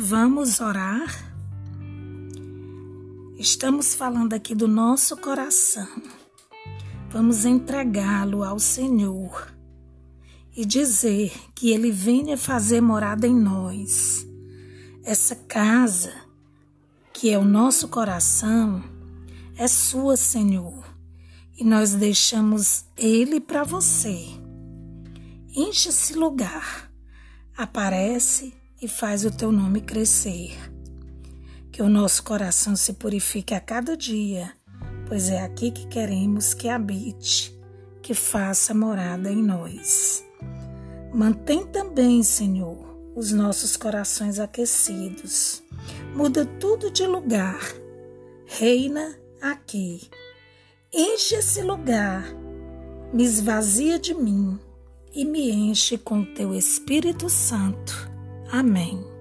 Vamos orar? Estamos falando aqui do nosso coração. Vamos entregá-lo ao Senhor e dizer que Ele venha fazer morada em nós. Essa casa, que é o nosso coração, é sua, Senhor, e nós deixamos Ele para você. Enche esse lugar, aparece e faz o teu nome crescer. Que o nosso coração se purifique a cada dia, pois é aqui que queremos que habite, que faça morada em nós. Mantém também, Senhor, os nossos corações aquecidos. Muda tudo de lugar. Reina aqui. Enche esse lugar. Me esvazia de mim e me enche com teu Espírito Santo. Amém.